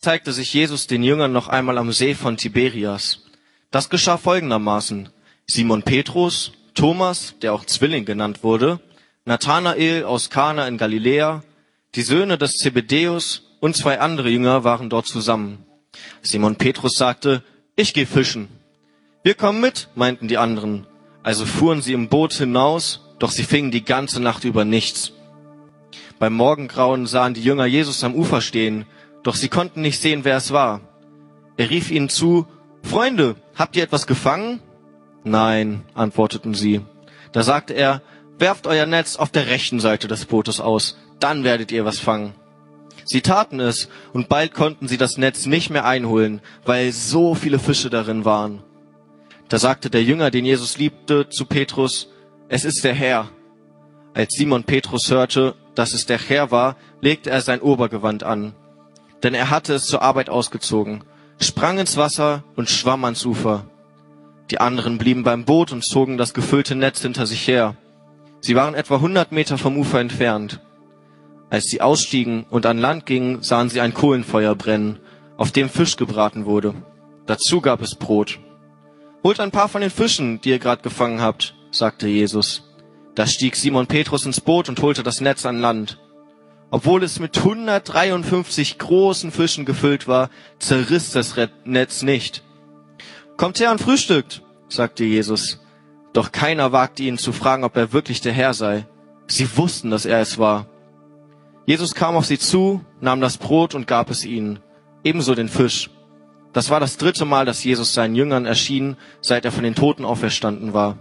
zeigte sich Jesus den Jüngern noch einmal am See von Tiberias. Das geschah folgendermaßen. Simon Petrus, Thomas, der auch Zwilling genannt wurde, Nathanael aus Kana in Galiläa, die Söhne des Zebedäus und zwei andere Jünger waren dort zusammen. Simon Petrus sagte, ich gehe fischen. Wir kommen mit, meinten die anderen. Also fuhren sie im Boot hinaus, doch sie fingen die ganze Nacht über nichts. Beim Morgengrauen sahen die Jünger Jesus am Ufer stehen, doch sie konnten nicht sehen, wer es war. Er rief ihnen zu, Freunde, habt ihr etwas gefangen? Nein, antworteten sie. Da sagte er, werft euer Netz auf der rechten Seite des Bootes aus, dann werdet ihr was fangen. Sie taten es, und bald konnten sie das Netz nicht mehr einholen, weil so viele Fische darin waren. Da sagte der Jünger, den Jesus liebte, zu Petrus, es ist der Herr. Als Simon Petrus hörte, dass es der Herr war, legte er sein Obergewand an. Denn er hatte es zur Arbeit ausgezogen, sprang ins Wasser und schwamm ans Ufer. Die anderen blieben beim Boot und zogen das gefüllte Netz hinter sich her. Sie waren etwa hundert Meter vom Ufer entfernt. Als sie ausstiegen und an Land gingen, sahen sie ein Kohlenfeuer brennen, auf dem Fisch gebraten wurde. Dazu gab es Brot. Holt ein paar von den Fischen, die ihr gerade gefangen habt, sagte Jesus. Da stieg Simon Petrus ins Boot und holte das Netz an Land. Obwohl es mit 153 großen Fischen gefüllt war, zerriss das Netz nicht. Kommt her und frühstückt, sagte Jesus. Doch keiner wagte ihn zu fragen, ob er wirklich der Herr sei. Sie wussten, dass er es war. Jesus kam auf sie zu, nahm das Brot und gab es ihnen, ebenso den Fisch. Das war das dritte Mal, dass Jesus seinen Jüngern erschien, seit er von den Toten auferstanden war.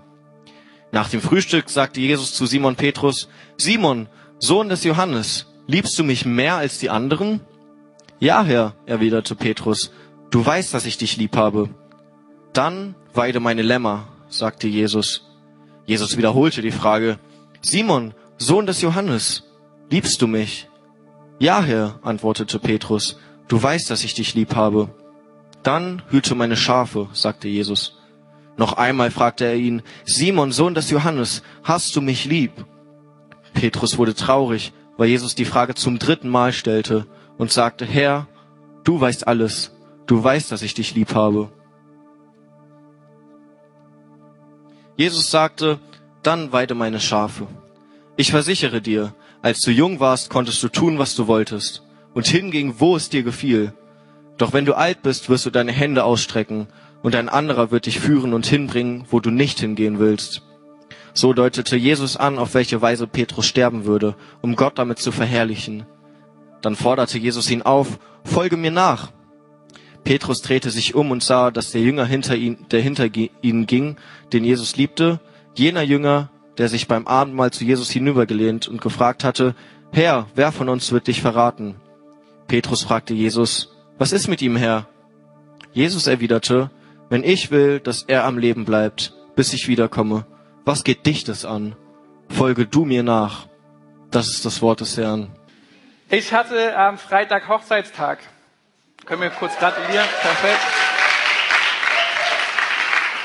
Nach dem Frühstück sagte Jesus zu Simon Petrus, Simon, Sohn des Johannes, liebst du mich mehr als die anderen? Ja, Herr, erwiderte Petrus, du weißt, dass ich dich lieb habe. Dann weide meine Lämmer, sagte Jesus. Jesus wiederholte die Frage, Simon, Sohn des Johannes, Liebst du mich? Ja, Herr, antwortete Petrus, du weißt, dass ich dich lieb habe. Dann hüte meine Schafe, sagte Jesus. Noch einmal fragte er ihn, Simon, Sohn des Johannes, hast du mich lieb? Petrus wurde traurig, weil Jesus die Frage zum dritten Mal stellte und sagte, Herr, du weißt alles, du weißt, dass ich dich lieb habe. Jesus sagte, dann weide meine Schafe. Ich versichere dir, als du jung warst, konntest du tun, was du wolltest und hinging, wo es dir gefiel. Doch wenn du alt bist, wirst du deine Hände ausstrecken und ein anderer wird dich führen und hinbringen, wo du nicht hingehen willst. So deutete Jesus an, auf welche Weise Petrus sterben würde, um Gott damit zu verherrlichen. Dann forderte Jesus ihn auf, folge mir nach. Petrus drehte sich um und sah, dass der Jünger hinter ihn, der hinter ihnen ging, den Jesus liebte, jener Jünger, der sich beim Abendmahl zu Jesus hinübergelehnt und gefragt hatte, Herr, wer von uns wird dich verraten? Petrus fragte Jesus, was ist mit ihm, Herr? Jesus erwiderte, wenn ich will, dass er am Leben bleibt, bis ich wiederkomme, was geht dich das an? Folge du mir nach. Das ist das Wort des Herrn. Ich hatte am Freitag Hochzeitstag. Können wir kurz gratulieren? Perfekt.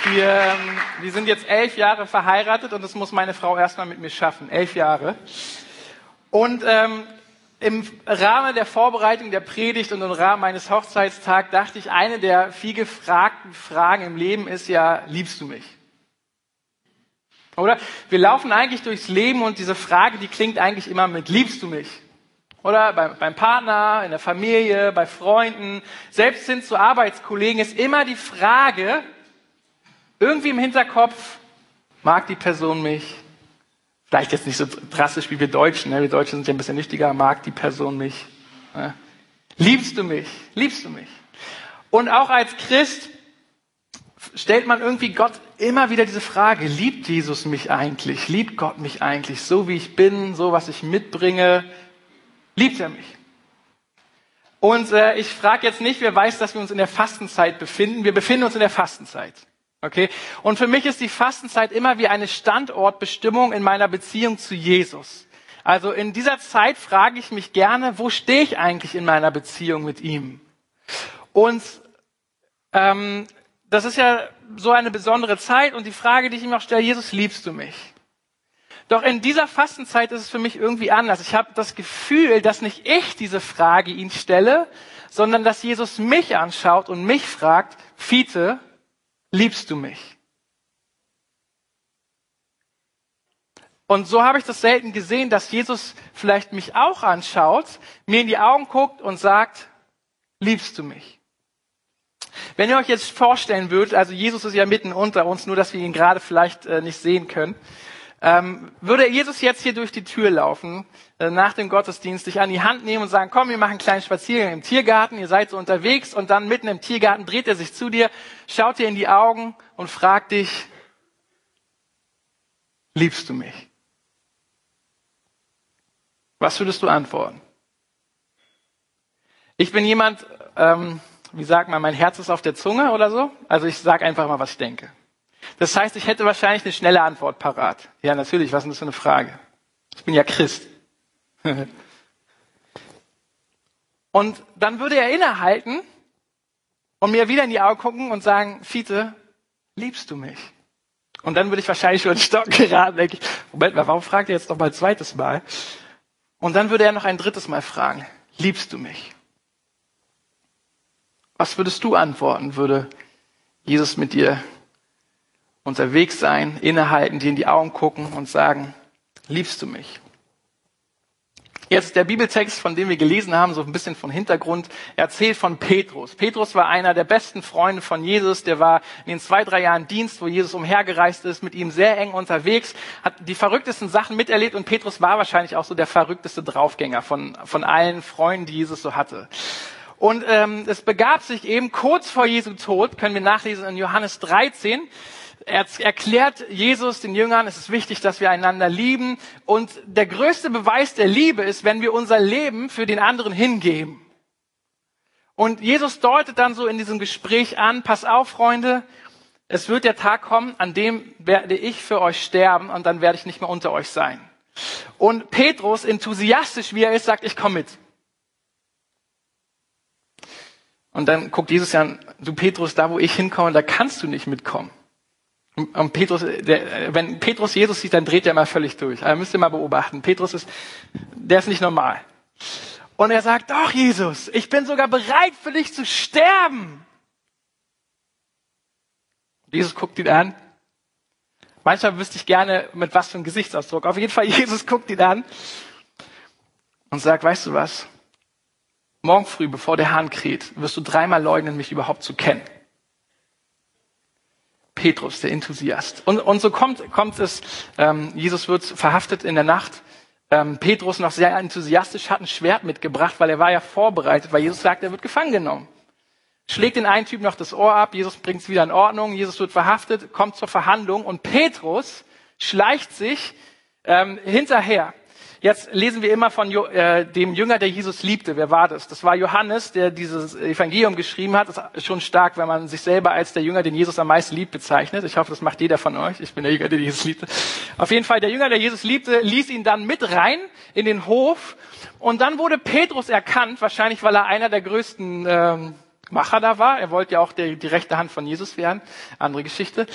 Wir, ähm, wir sind jetzt elf Jahre verheiratet und das muss meine Frau erstmal mit mir schaffen. Elf Jahre. Und ähm, im Rahmen der Vorbereitung der Predigt und im Rahmen meines Hochzeitstags dachte ich, eine der viel gefragten Fragen im Leben ist ja, liebst du mich? Oder? Wir laufen eigentlich durchs Leben und diese Frage, die klingt eigentlich immer mit, liebst du mich? Oder beim, beim Partner, in der Familie, bei Freunden, selbst hin zu Arbeitskollegen ist immer die Frage, irgendwie im Hinterkopf, mag die Person mich? Vielleicht jetzt nicht so drastisch wie wir Deutschen, ne? wir Deutschen sind ja ein bisschen wichtiger, mag die Person mich? Ne? Liebst du mich? Liebst du mich? Und auch als Christ stellt man irgendwie Gott immer wieder diese Frage, liebt Jesus mich eigentlich? Liebt Gott mich eigentlich? So wie ich bin, so was ich mitbringe, liebt er mich? Und äh, ich frage jetzt nicht, wer weiß, dass wir uns in der Fastenzeit befinden. Wir befinden uns in der Fastenzeit. Okay? Und für mich ist die Fastenzeit immer wie eine Standortbestimmung in meiner Beziehung zu Jesus. Also in dieser Zeit frage ich mich gerne, wo stehe ich eigentlich in meiner Beziehung mit ihm? Und ähm, das ist ja so eine besondere Zeit und die Frage, die ich ihm auch stelle, Jesus, liebst du mich? Doch in dieser Fastenzeit ist es für mich irgendwie anders. Ich habe das Gefühl, dass nicht ich diese Frage ihn stelle, sondern dass Jesus mich anschaut und mich fragt, Fiete, liebst du mich? Und so habe ich das selten gesehen, dass Jesus vielleicht mich auch anschaut, mir in die Augen guckt und sagt, liebst du mich? Wenn ihr euch jetzt vorstellen würdet, also Jesus ist ja mitten unter uns, nur dass wir ihn gerade vielleicht äh, nicht sehen können, ähm, würde Jesus jetzt hier durch die Tür laufen, äh, nach dem Gottesdienst, dich an die Hand nehmen und sagen, komm, wir machen einen kleinen Spaziergang im Tiergarten, ihr seid so unterwegs und dann mitten im Tiergarten dreht er sich zu dir, schaut dir in die Augen und fragt dich, liebst du mich? Was würdest du antworten? Ich bin jemand, ähm, wie sagt man, mein Herz ist auf der Zunge oder so. Also ich sage einfach mal, was ich denke. Das heißt, ich hätte wahrscheinlich eine schnelle Antwort parat. Ja, natürlich, was ist denn das für eine Frage? Ich bin ja Christ. und dann würde er innehalten und mir wieder in die Augen gucken und sagen, Fiete, liebst du mich? Und dann würde ich wahrscheinlich schon in den Stock geraten, denke ich, Moment mal, warum fragt er jetzt noch mal ein zweites Mal? Und dann würde er noch ein drittes Mal fragen, liebst du mich? Was würdest du antworten, würde Jesus mit dir unterwegs sein, innehalten, dir in die Augen gucken und sagen, liebst du mich? Jetzt der Bibeltext, von dem wir gelesen haben, so ein bisschen von Hintergrund, erzählt von Petrus. Petrus war einer der besten Freunde von Jesus. Der war in den zwei, drei Jahren Dienst, wo Jesus umhergereist ist, mit ihm sehr eng unterwegs, hat die verrücktesten Sachen miterlebt und Petrus war wahrscheinlich auch so der verrückteste Draufgänger von, von allen Freunden, die Jesus so hatte. Und ähm, es begab sich eben kurz vor Jesu Tod, können wir nachlesen in Johannes 13, er erklärt Jesus den Jüngern, es ist wichtig, dass wir einander lieben. Und der größte Beweis der Liebe ist, wenn wir unser Leben für den anderen hingeben. Und Jesus deutet dann so in diesem Gespräch an, pass auf, Freunde, es wird der Tag kommen, an dem werde ich für euch sterben und dann werde ich nicht mehr unter euch sein. Und Petrus, enthusiastisch wie er ist, sagt, ich komme mit. Und dann guckt Jesus ja an, du Petrus, da wo ich hinkomme, da kannst du nicht mitkommen. Und Petrus, der, wenn Petrus Jesus sieht, dann dreht er mal völlig durch. Also müsst ihr mal beobachten. Petrus ist, der ist nicht normal. Und er sagt, doch Jesus, ich bin sogar bereit für dich zu sterben. Jesus guckt ihn an. Manchmal wüsste ich gerne, mit was für einem Gesichtsausdruck. Auf jeden Fall, Jesus guckt ihn an und sagt, weißt du was? Morgen früh, bevor der Hahn kräht, wirst du dreimal leugnen, mich überhaupt zu kennen. Petrus, der Enthusiast. Und, und so kommt, kommt es, ähm, Jesus wird verhaftet in der Nacht. Ähm, Petrus noch sehr enthusiastisch hat ein Schwert mitgebracht, weil er war ja vorbereitet, weil Jesus sagt, er wird gefangen genommen. Schlägt den einen Typ noch das Ohr ab, Jesus bringt es wieder in Ordnung, Jesus wird verhaftet, kommt zur Verhandlung und Petrus schleicht sich ähm, hinterher. Jetzt lesen wir immer von äh, dem Jünger, der Jesus liebte. Wer war das? Das war Johannes, der dieses Evangelium geschrieben hat. Das ist schon stark, wenn man sich selber als der Jünger, den Jesus am meisten liebt, bezeichnet. Ich hoffe, das macht jeder von euch. Ich bin der Jünger, der Jesus liebte. Auf jeden Fall, der Jünger, der Jesus liebte, ließ ihn dann mit rein in den Hof. Und dann wurde Petrus erkannt, wahrscheinlich weil er einer der größten ähm, Macher da war. Er wollte ja auch die, die rechte Hand von Jesus werden. Andere Geschichte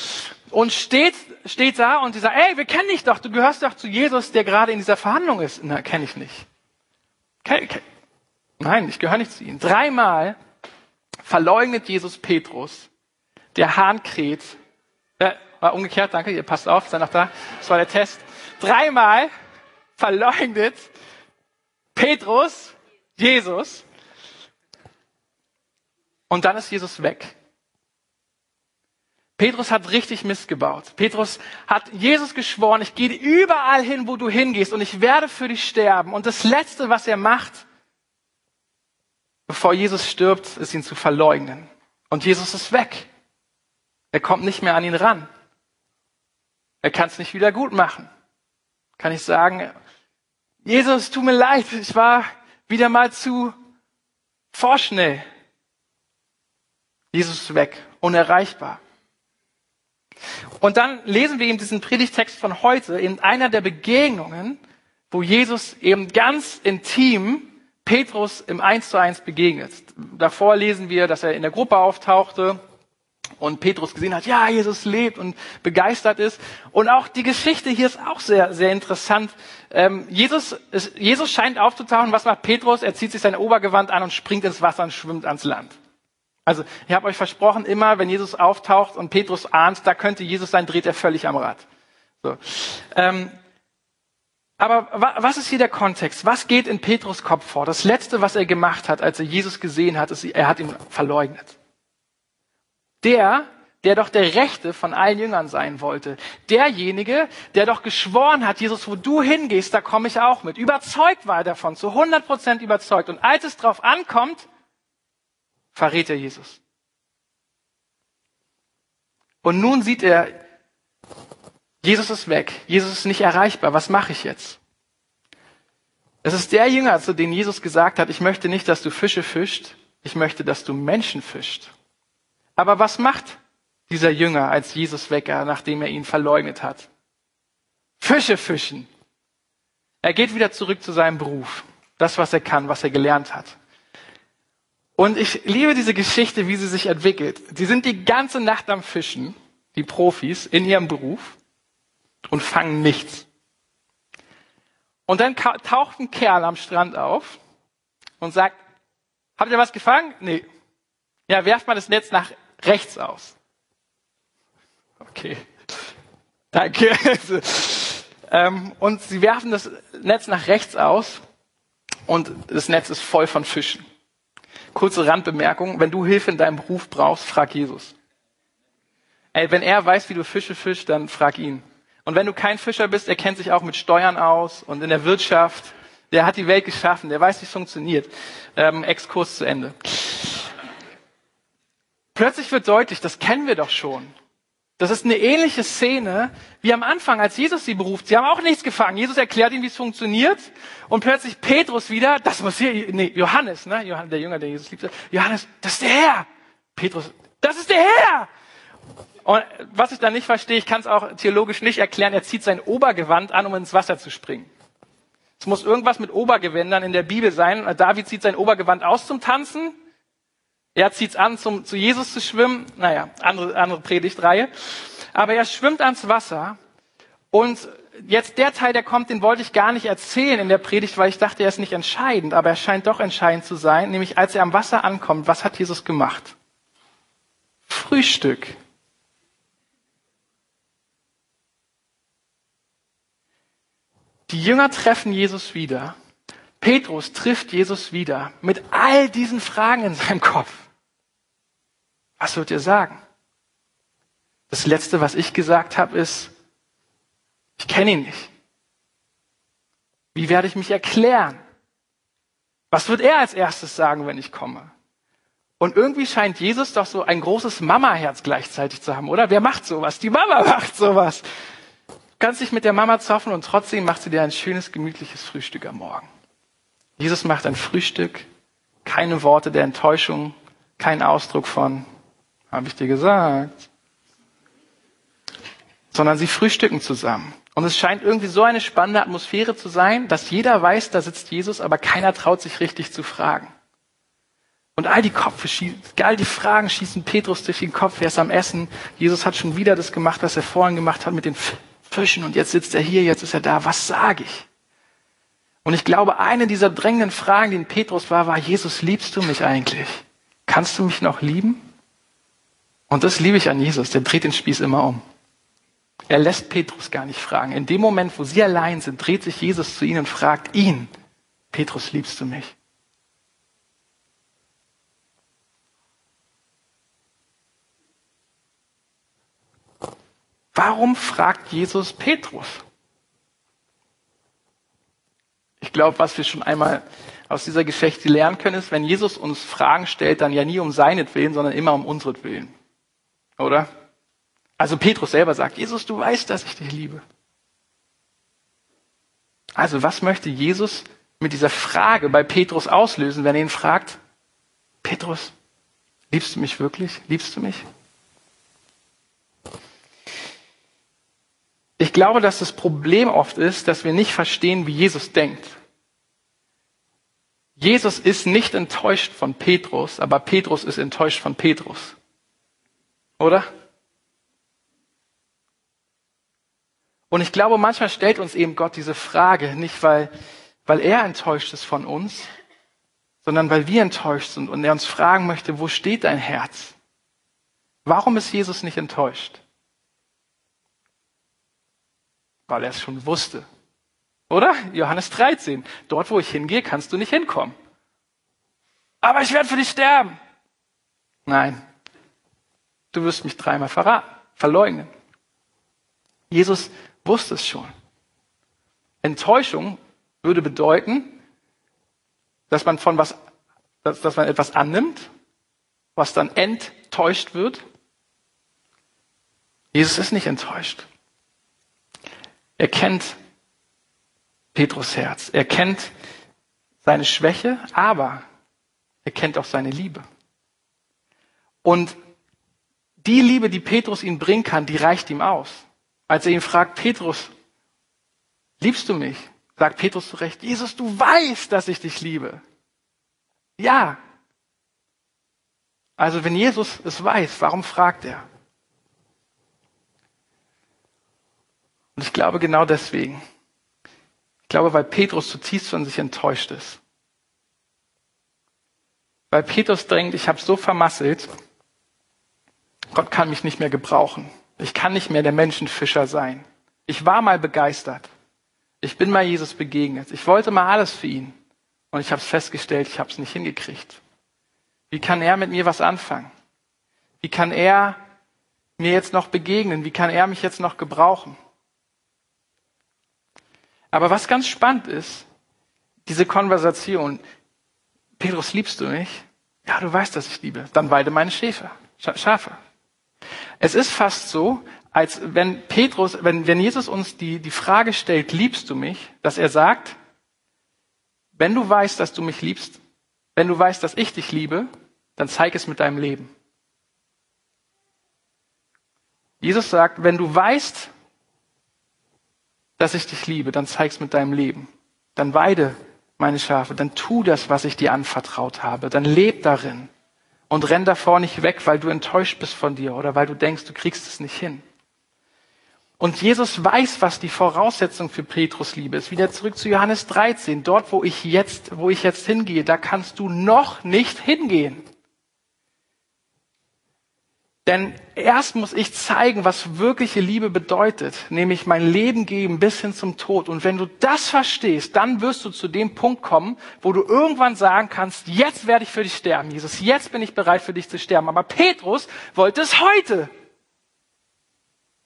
und steht, steht da und die sagt, ey, wir kennen dich doch, du gehörst doch zu Jesus, der gerade in dieser Verhandlung ist. Na, kenne ich nicht. Ken, ken, nein, ich gehöre nicht zu ihnen. Dreimal verleugnet Jesus Petrus, der Hahn kräht. Äh, war umgekehrt, danke, ihr passt auf, seid noch da. Das war der Test. Dreimal verleugnet Petrus Jesus. Und dann ist Jesus weg. Petrus hat richtig missgebaut. Petrus hat Jesus geschworen, ich gehe überall hin, wo du hingehst und ich werde für dich sterben. Und das Letzte, was er macht, bevor Jesus stirbt, ist ihn zu verleugnen. Und Jesus ist weg. Er kommt nicht mehr an ihn ran. Er kann es nicht wieder gut machen. Kann ich sagen, Jesus, tut mir leid, ich war wieder mal zu vorschnell. Jesus ist weg, unerreichbar. Und dann lesen wir eben diesen Predigtext von heute in einer der Begegnungen, wo Jesus eben ganz intim Petrus im Eins zu eins begegnet. Davor lesen wir, dass er in der Gruppe auftauchte, und Petrus gesehen hat, ja, Jesus lebt und begeistert ist. Und auch die Geschichte hier ist auch sehr, sehr interessant. Ähm, Jesus, ist, Jesus scheint aufzutauchen. Was macht Petrus? Er zieht sich sein Obergewand an und springt ins Wasser und schwimmt ans Land. Also ich habe euch versprochen, immer wenn Jesus auftaucht und Petrus ahnt, da könnte Jesus sein, dreht er völlig am Rad. So. Ähm, aber was ist hier der Kontext? Was geht in Petrus Kopf vor? Das Letzte, was er gemacht hat, als er Jesus gesehen hat, ist, er hat ihn verleugnet. Der, der doch der Rechte von allen Jüngern sein wollte. Derjenige, der doch geschworen hat, Jesus, wo du hingehst, da komme ich auch mit. Überzeugt war er davon, zu 100 Prozent überzeugt. Und als es drauf ankommt, verrät er Jesus. Und nun sieht er, Jesus ist weg. Jesus ist nicht erreichbar. Was mache ich jetzt? Es ist der Jünger, zu dem Jesus gesagt hat, ich möchte nicht, dass du Fische fischt, ich möchte, dass du Menschen fischt. Aber was macht dieser Jünger, als Jesus weg war, nachdem er ihn verleugnet hat? Fische fischen. Er geht wieder zurück zu seinem Beruf. Das, was er kann, was er gelernt hat. Und ich liebe diese Geschichte, wie sie sich entwickelt. Die sind die ganze Nacht am Fischen, die Profis, in ihrem Beruf und fangen nichts. Und dann taucht ein Kerl am Strand auf und sagt, habt ihr was gefangen? Nee. Ja, werft mal das Netz nach rechts aus. Okay. Danke. Ähm, und sie werfen das Netz nach rechts aus und das Netz ist voll von Fischen. Kurze Randbemerkung, wenn du Hilfe in deinem Beruf brauchst, frag Jesus. Ey, wenn er weiß, wie du Fische fischst, dann frag ihn. Und wenn du kein Fischer bist, er kennt sich auch mit Steuern aus und in der Wirtschaft. Der hat die Welt geschaffen, der weiß, wie es funktioniert. Ähm, Exkurs zu Ende. Plötzlich wird deutlich, das kennen wir doch schon. Das ist eine ähnliche Szene wie am Anfang, als Jesus sie beruft. Sie haben auch nichts gefangen. Jesus erklärt ihnen, wie es funktioniert. Und plötzlich Petrus wieder, das muss hier, nee, Johannes, ne? Johannes, der Jünger, der Jesus liebte. Johannes, das ist der Herr. Petrus, das ist der Herr. Und was ich da nicht verstehe, ich kann es auch theologisch nicht erklären, er zieht sein Obergewand an, um ins Wasser zu springen. Es muss irgendwas mit Obergewändern in der Bibel sein. David zieht sein Obergewand aus zum Tanzen. Er zieht es an, zum, zu Jesus zu schwimmen. Naja, andere, andere Predigtreihe. Aber er schwimmt ans Wasser. Und jetzt der Teil, der kommt, den wollte ich gar nicht erzählen in der Predigt, weil ich dachte, er ist nicht entscheidend. Aber er scheint doch entscheidend zu sein. Nämlich, als er am Wasser ankommt, was hat Jesus gemacht? Frühstück. Die Jünger treffen Jesus wieder. Petrus trifft Jesus wieder mit all diesen Fragen in seinem Kopf. Was wird ihr sagen? Das Letzte, was ich gesagt habe, ist, ich kenne ihn nicht. Wie werde ich mich erklären? Was wird er als erstes sagen, wenn ich komme? Und irgendwie scheint Jesus doch so ein großes Mama-Herz gleichzeitig zu haben, oder? Wer macht sowas? Die Mama macht sowas kannst dich mit der Mama zoffen und trotzdem macht sie dir ein schönes, gemütliches Frühstück am Morgen. Jesus macht ein Frühstück, keine Worte der Enttäuschung, kein Ausdruck von, habe ich dir gesagt, sondern sie frühstücken zusammen. Und es scheint irgendwie so eine spannende Atmosphäre zu sein, dass jeder weiß, da sitzt Jesus, aber keiner traut sich richtig zu fragen. Und all die Kopf all die Fragen schießen Petrus durch den Kopf. Er ist am Essen. Jesus hat schon wieder das gemacht, was er vorhin gemacht hat mit den Fischen und jetzt sitzt er hier, jetzt ist er da. Was sage ich? Und ich glaube, eine dieser drängenden Fragen, die in Petrus war, war, Jesus, liebst du mich eigentlich? Kannst du mich noch lieben? Und das liebe ich an Jesus, der dreht den Spieß immer um. Er lässt Petrus gar nicht fragen. In dem Moment, wo sie allein sind, dreht sich Jesus zu ihnen und fragt ihn, Petrus, liebst du mich? Warum fragt Jesus Petrus? Ich glaube, was wir schon einmal aus dieser Geschichte lernen können, ist, wenn Jesus uns Fragen stellt, dann ja nie um seinetwillen, sondern immer um unsretwillen. Oder? Also Petrus selber sagt, Jesus, du weißt, dass ich dich liebe. Also was möchte Jesus mit dieser Frage bei Petrus auslösen, wenn er ihn fragt, Petrus, liebst du mich wirklich? Liebst du mich? Ich glaube, dass das Problem oft ist, dass wir nicht verstehen, wie Jesus denkt. Jesus ist nicht enttäuscht von Petrus, aber Petrus ist enttäuscht von Petrus. Oder? Und ich glaube, manchmal stellt uns eben Gott diese Frage, nicht weil, weil er enttäuscht ist von uns, sondern weil wir enttäuscht sind und er uns fragen möchte, wo steht dein Herz? Warum ist Jesus nicht enttäuscht? Weil er es schon wusste. Oder? Johannes 13. Dort, wo ich hingehe, kannst du nicht hinkommen. Aber ich werde für dich sterben. Nein. Du wirst mich dreimal verraten, verleugnen. Jesus wusste es schon. Enttäuschung würde bedeuten, dass man von was, dass, dass man etwas annimmt, was dann enttäuscht wird. Jesus ist nicht enttäuscht. Er kennt Petrus Herz. Er kennt seine Schwäche, aber er kennt auch seine Liebe. Und die Liebe, die Petrus ihm bringen kann, die reicht ihm aus. Als er ihn fragt, Petrus, liebst du mich? Sagt Petrus zurecht, Jesus, du weißt, dass ich dich liebe. Ja. Also wenn Jesus es weiß, warum fragt er? Und ich glaube genau deswegen. Ich glaube, weil Petrus zutiefst von sich enttäuscht ist. Weil Petrus denkt, ich habe so vermasselt, Gott kann mich nicht mehr gebrauchen. Ich kann nicht mehr der Menschenfischer sein. Ich war mal begeistert. Ich bin mal Jesus begegnet. Ich wollte mal alles für ihn. Und ich habe es festgestellt, ich habe es nicht hingekriegt. Wie kann er mit mir was anfangen? Wie kann er mir jetzt noch begegnen? Wie kann er mich jetzt noch gebrauchen? Aber was ganz spannend ist, diese Konversation, Petrus, liebst du mich? Ja, du weißt, dass ich liebe. Dann weide meine Schäfer, Schafe. Es ist fast so, als wenn Petrus, wenn, wenn Jesus uns die, die Frage stellt, liebst du mich, dass er sagt, wenn du weißt, dass du mich liebst, wenn du weißt, dass ich dich liebe, dann zeig es mit deinem Leben. Jesus sagt, wenn du weißt, dass ich dich liebe, dann zeig es mit deinem Leben. Dann weide meine Schafe, dann tu das, was ich dir anvertraut habe, dann leb darin und renn davor nicht weg, weil du enttäuscht bist von dir oder weil du denkst, du kriegst es nicht hin. Und Jesus weiß, was die Voraussetzung für Petrus Liebe ist. Wieder zurück zu Johannes 13. Dort, wo ich jetzt, wo ich jetzt hingehe, da kannst du noch nicht hingehen. Denn erst muss ich zeigen, was wirkliche Liebe bedeutet, nämlich mein Leben geben bis hin zum Tod. Und wenn du das verstehst, dann wirst du zu dem Punkt kommen, wo du irgendwann sagen kannst, jetzt werde ich für dich sterben, Jesus, jetzt bin ich bereit für dich zu sterben. Aber Petrus wollte es heute.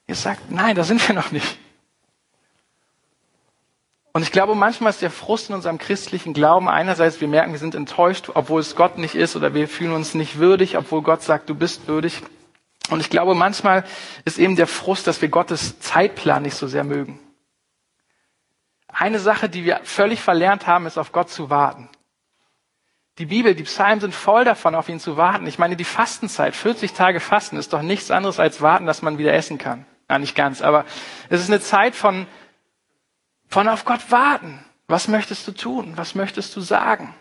Ihr sagt, nein, da sind wir noch nicht. Und ich glaube, manchmal ist der Frust in unserem christlichen Glauben einerseits, wir merken, wir sind enttäuscht, obwohl es Gott nicht ist, oder wir fühlen uns nicht würdig, obwohl Gott sagt, du bist würdig. Und ich glaube, manchmal ist eben der Frust, dass wir Gottes Zeitplan nicht so sehr mögen. Eine Sache, die wir völlig verlernt haben, ist auf Gott zu warten. Die Bibel, die Psalmen sind voll davon, auf ihn zu warten. Ich meine, die Fastenzeit, 40 Tage Fasten, ist doch nichts anderes als warten, dass man wieder essen kann. Ja, nicht ganz, aber es ist eine Zeit von, von auf Gott warten. Was möchtest du tun? Was möchtest du sagen?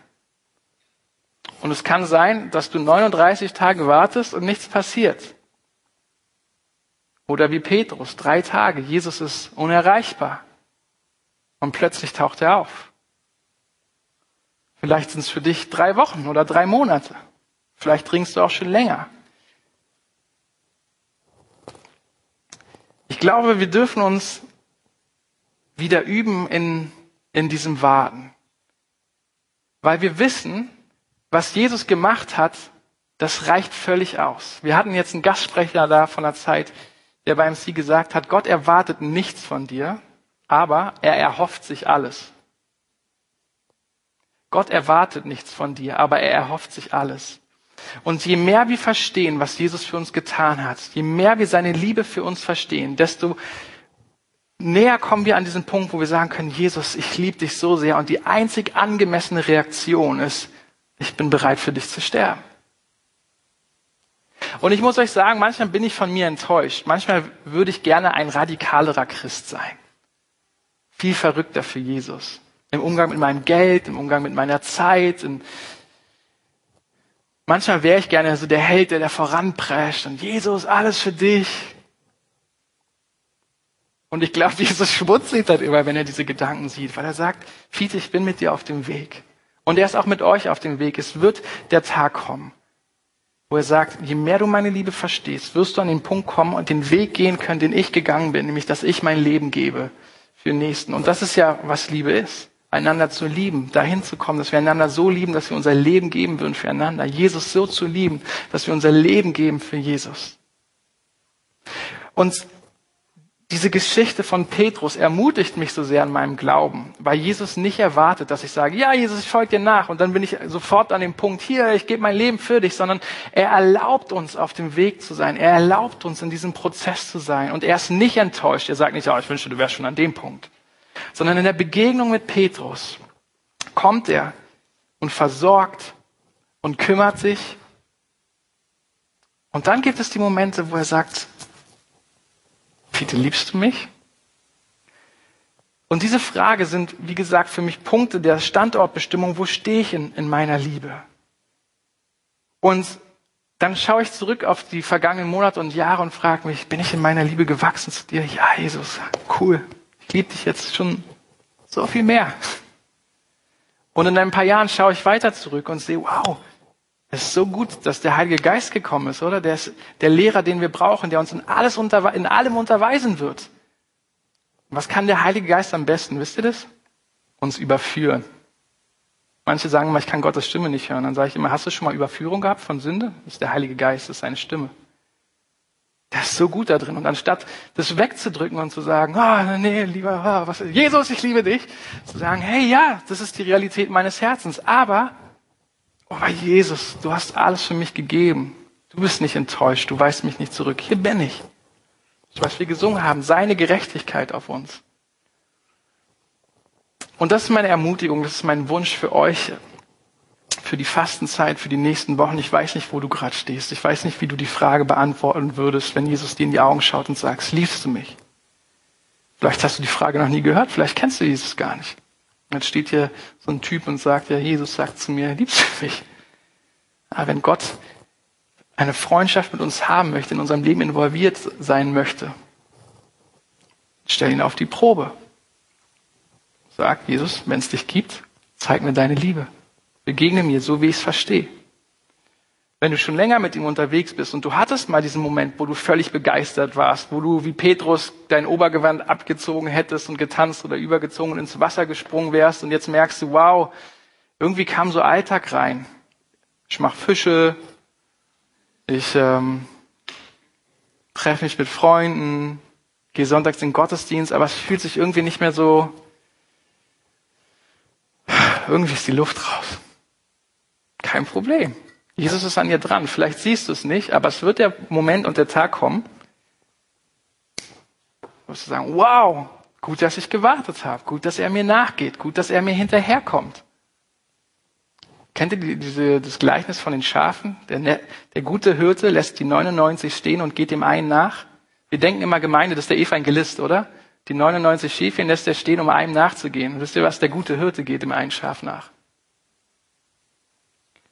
Und es kann sein, dass du 39 Tage wartest und nichts passiert. Oder wie Petrus, drei Tage, Jesus ist unerreichbar. Und plötzlich taucht er auf. Vielleicht sind es für dich drei Wochen oder drei Monate. Vielleicht dringst du auch schon länger. Ich glaube, wir dürfen uns wieder üben in, in diesem Warten. Weil wir wissen, was Jesus gemacht hat, das reicht völlig aus. Wir hatten jetzt einen Gastsprecher da von der Zeit, der beim Sie gesagt hat, Gott erwartet nichts von dir, aber er erhofft sich alles. Gott erwartet nichts von dir, aber er erhofft sich alles. Und je mehr wir verstehen, was Jesus für uns getan hat, je mehr wir seine Liebe für uns verstehen, desto näher kommen wir an diesen Punkt, wo wir sagen können, Jesus, ich liebe dich so sehr. Und die einzig angemessene Reaktion ist, ich bin bereit für dich zu sterben. Und ich muss euch sagen, manchmal bin ich von mir enttäuscht. Manchmal würde ich gerne ein radikalerer Christ sein. Viel verrückter für Jesus. Im Umgang mit meinem Geld, im Umgang mit meiner Zeit. Manchmal wäre ich gerne so der Held, der da voranprescht und Jesus, alles für dich. Und ich glaube, Jesus schmutzelt dann immer, wenn er diese Gedanken sieht, weil er sagt, Fiete, ich bin mit dir auf dem Weg. Und er ist auch mit euch auf dem Weg. Es wird der Tag kommen, wo er sagt, je mehr du meine Liebe verstehst, wirst du an den Punkt kommen und den Weg gehen können, den ich gegangen bin, nämlich, dass ich mein Leben gebe für den Nächsten. Und das ist ja, was Liebe ist. Einander zu lieben, dahin zu kommen, dass wir einander so lieben, dass wir unser Leben geben würden füreinander. Jesus so zu lieben, dass wir unser Leben geben für Jesus. Und diese Geschichte von Petrus ermutigt mich so sehr an meinem Glauben, weil Jesus nicht erwartet, dass ich sage, ja, Jesus, ich folge dir nach und dann bin ich sofort an dem Punkt, hier, ich gebe mein Leben für dich, sondern er erlaubt uns, auf dem Weg zu sein. Er erlaubt uns, in diesem Prozess zu sein und er ist nicht enttäuscht. Er sagt nicht, ja, ich wünschte, du wärst schon an dem Punkt, sondern in der Begegnung mit Petrus kommt er und versorgt und kümmert sich. Und dann gibt es die Momente, wo er sagt, Fiete, liebst du mich? Und diese Frage sind, wie gesagt, für mich Punkte der Standortbestimmung. Wo stehe ich in, in meiner Liebe? Und dann schaue ich zurück auf die vergangenen Monate und Jahre und frage mich, bin ich in meiner Liebe gewachsen zu dir? Ja, Jesus, cool. Ich liebe dich jetzt schon so viel mehr. Und in ein paar Jahren schaue ich weiter zurück und sehe, wow, es ist so gut, dass der Heilige Geist gekommen ist, oder? Der ist der Lehrer, den wir brauchen, der uns in, alles unter, in allem unterweisen wird. Was kann der Heilige Geist am besten? Wisst ihr das? Uns überführen. Manche sagen immer, ich kann Gottes Stimme nicht hören. Dann sage ich immer, hast du schon mal Überführung gehabt von Sünde? Das ist der Heilige Geist, das ist seine Stimme. Der ist so gut da drin. Und anstatt das wegzudrücken und zu sagen, ah, oh, nee, lieber, oh, was, Jesus, ich liebe dich, zu sagen, hey, ja, das ist die Realität meines Herzens. Aber Oh, Jesus, du hast alles für mich gegeben. Du bist nicht enttäuscht, du weist mich nicht zurück. Hier bin ich. Was wir gesungen haben, seine Gerechtigkeit auf uns. Und das ist meine Ermutigung, das ist mein Wunsch für euch, für die Fastenzeit, für die nächsten Wochen. Ich weiß nicht, wo du gerade stehst. Ich weiß nicht, wie du die Frage beantworten würdest, wenn Jesus dir in die Augen schaut und sagst, liebst du mich? Vielleicht hast du die Frage noch nie gehört, vielleicht kennst du Jesus gar nicht. Jetzt steht hier so ein Typ und sagt, ja, Jesus sagt zu mir, liebst du mich? Aber wenn Gott eine Freundschaft mit uns haben möchte, in unserem Leben involviert sein möchte, stell ihn auf die Probe. Sag, Jesus, wenn es dich gibt, zeig mir deine Liebe. Begegne mir so, wie ich es verstehe wenn du schon länger mit ihm unterwegs bist und du hattest mal diesen Moment, wo du völlig begeistert warst, wo du wie Petrus dein Obergewand abgezogen hättest und getanzt oder übergezogen und ins Wasser gesprungen wärst und jetzt merkst du, wow, irgendwie kam so Alltag rein. Ich mach Fische, ich ähm, treffe mich mit Freunden, gehe sonntags in den Gottesdienst, aber es fühlt sich irgendwie nicht mehr so, irgendwie ist die Luft raus. Kein Problem. Jesus ist an ihr dran. Vielleicht siehst du es nicht, aber es wird der Moment und der Tag kommen, wo du sagen, wow, gut, dass ich gewartet habe, gut, dass er mir nachgeht, gut, dass er mir hinterherkommt. Kennt ihr diese, das Gleichnis von den Schafen? Der, ne, der gute Hirte lässt die 99 stehen und geht dem einen nach. Wir denken immer Gemeinde, das ist der Evangelist, oder? Die 99 Schäfchen lässt er stehen, um einem nachzugehen. Wisst ihr was? Der gute Hirte geht dem einen Schaf nach.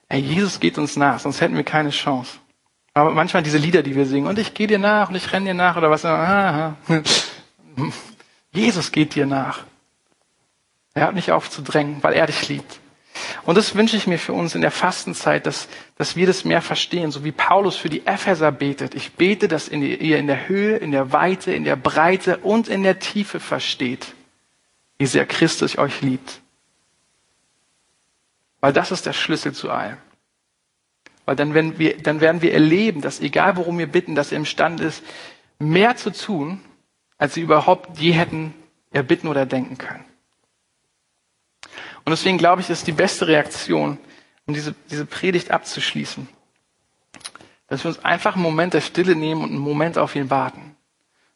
Ey, Jesus geht uns nach, sonst hätten wir keine Chance. Aber manchmal diese Lieder, die wir singen, und ich gehe dir nach und ich renne dir nach oder was. Aha. Jesus geht dir nach. Er hat nicht aufzudrängen, weil er dich liebt. Und das wünsche ich mir für uns in der Fastenzeit, dass, dass wir das mehr verstehen, so wie Paulus für die Epheser betet. Ich bete, dass ihr in der Höhe, in der Weite, in der Breite und in der Tiefe versteht, wie sehr Christus euch liebt. Weil das ist der Schlüssel zu allem. Weil dann werden wir, dann werden wir erleben, dass egal worum wir bitten, dass er imstande ist, mehr zu tun, als sie überhaupt je hätten erbitten oder denken können. Und deswegen glaube ich, ist die beste Reaktion, um diese, diese Predigt abzuschließen, dass wir uns einfach einen Moment der Stille nehmen und einen Moment auf ihn warten.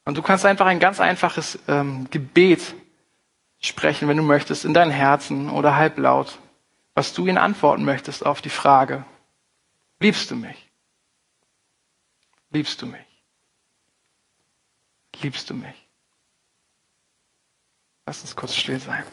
Und du kannst einfach ein ganz einfaches ähm, Gebet sprechen, wenn du möchtest, in dein Herzen oder halblaut was du ihnen antworten möchtest auf die Frage, liebst du mich? Liebst du mich? Liebst du mich? Lass uns kurz still sein.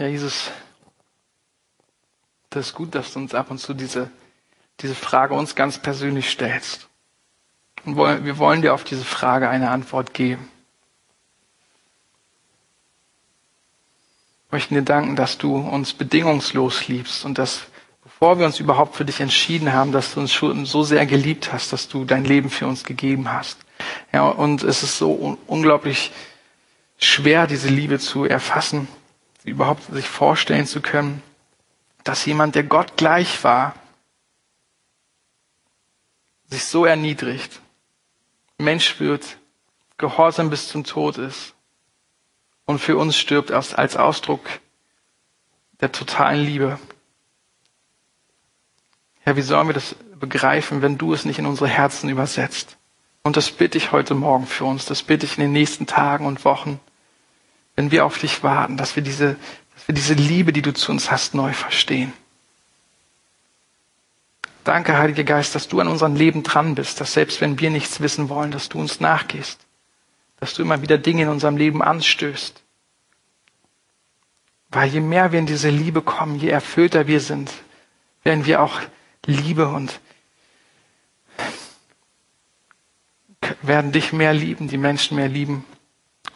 Ja, Jesus, das ist gut, dass du uns ab und zu diese, diese Frage uns ganz persönlich stellst. Und wir wollen dir auf diese Frage eine Antwort geben. Wir möchten dir danken, dass du uns bedingungslos liebst und dass, bevor wir uns überhaupt für dich entschieden haben, dass du uns schon so sehr geliebt hast, dass du dein Leben für uns gegeben hast. Ja, und es ist so unglaublich schwer, diese Liebe zu erfassen, überhaupt sich vorstellen zu können, dass jemand, der Gott gleich war, sich so erniedrigt, Mensch wird, gehorsam bis zum Tod ist und für uns stirbt als Ausdruck der totalen Liebe. Herr, wie sollen wir das begreifen, wenn du es nicht in unsere Herzen übersetzt? Und das bitte ich heute Morgen für uns, das bitte ich in den nächsten Tagen und Wochen, wenn wir auf dich warten, dass wir diese, dass wir diese Liebe, die du zu uns hast, neu verstehen. Danke, Heiliger Geist, dass du an unserem Leben dran bist, dass selbst wenn wir nichts wissen wollen, dass du uns nachgehst, dass du immer wieder Dinge in unserem Leben anstößt. Weil je mehr wir in diese Liebe kommen, je erfüllter wir sind, werden wir auch Liebe und werden dich mehr lieben, die Menschen mehr lieben.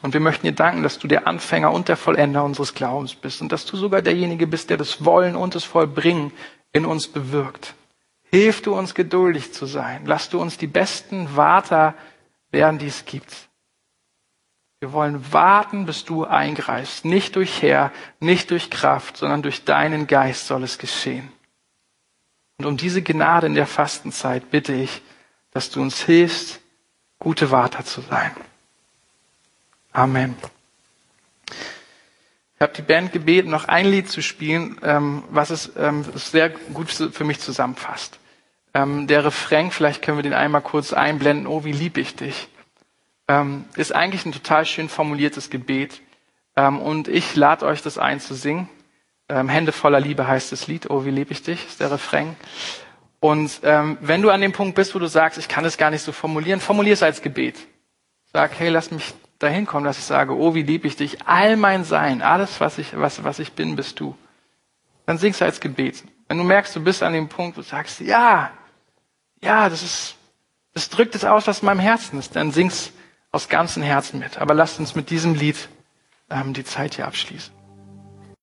Und wir möchten dir danken, dass du der Anfänger und der Vollender unseres Glaubens bist und dass du sogar derjenige bist, der das Wollen und das Vollbringen in uns bewirkt. Hilf du uns geduldig zu sein. Lass du uns die besten Warter werden, die es gibt. Wir wollen warten, bis du eingreifst. Nicht durch Herr, nicht durch Kraft, sondern durch deinen Geist soll es geschehen. Und um diese Gnade in der Fastenzeit bitte ich, dass du uns hilfst, gute Warter zu sein. Amen. Ich habe die Band gebeten, noch ein Lied zu spielen, ähm, was es ähm, sehr gut für mich zusammenfasst. Ähm, der Refrain, vielleicht können wir den einmal kurz einblenden, oh, wie lieb ich dich, ist eigentlich ein total schön formuliertes Gebet. Und ich lade euch das ein zu singen. Hände voller Liebe heißt das Lied, oh, wie lieb ich dich, ist der Refrain. Und wenn du an dem Punkt bist, wo du sagst, ich kann es gar nicht so formulieren, formulier es als Gebet. Sag, hey, lass mich dahin kommen, dass ich sage, oh, wie lieb ich dich, all mein Sein, alles, was ich, was, was ich bin, bist du. Dann singst du als Gebet. Wenn du merkst, du bist an dem Punkt, wo du sagst, ja, ja, das ist, das drückt es aus, was in meinem Herzen ist. Dann sing's aus ganzem Herzen mit. Aber lasst uns mit diesem Lied ähm, die Zeit hier abschließen.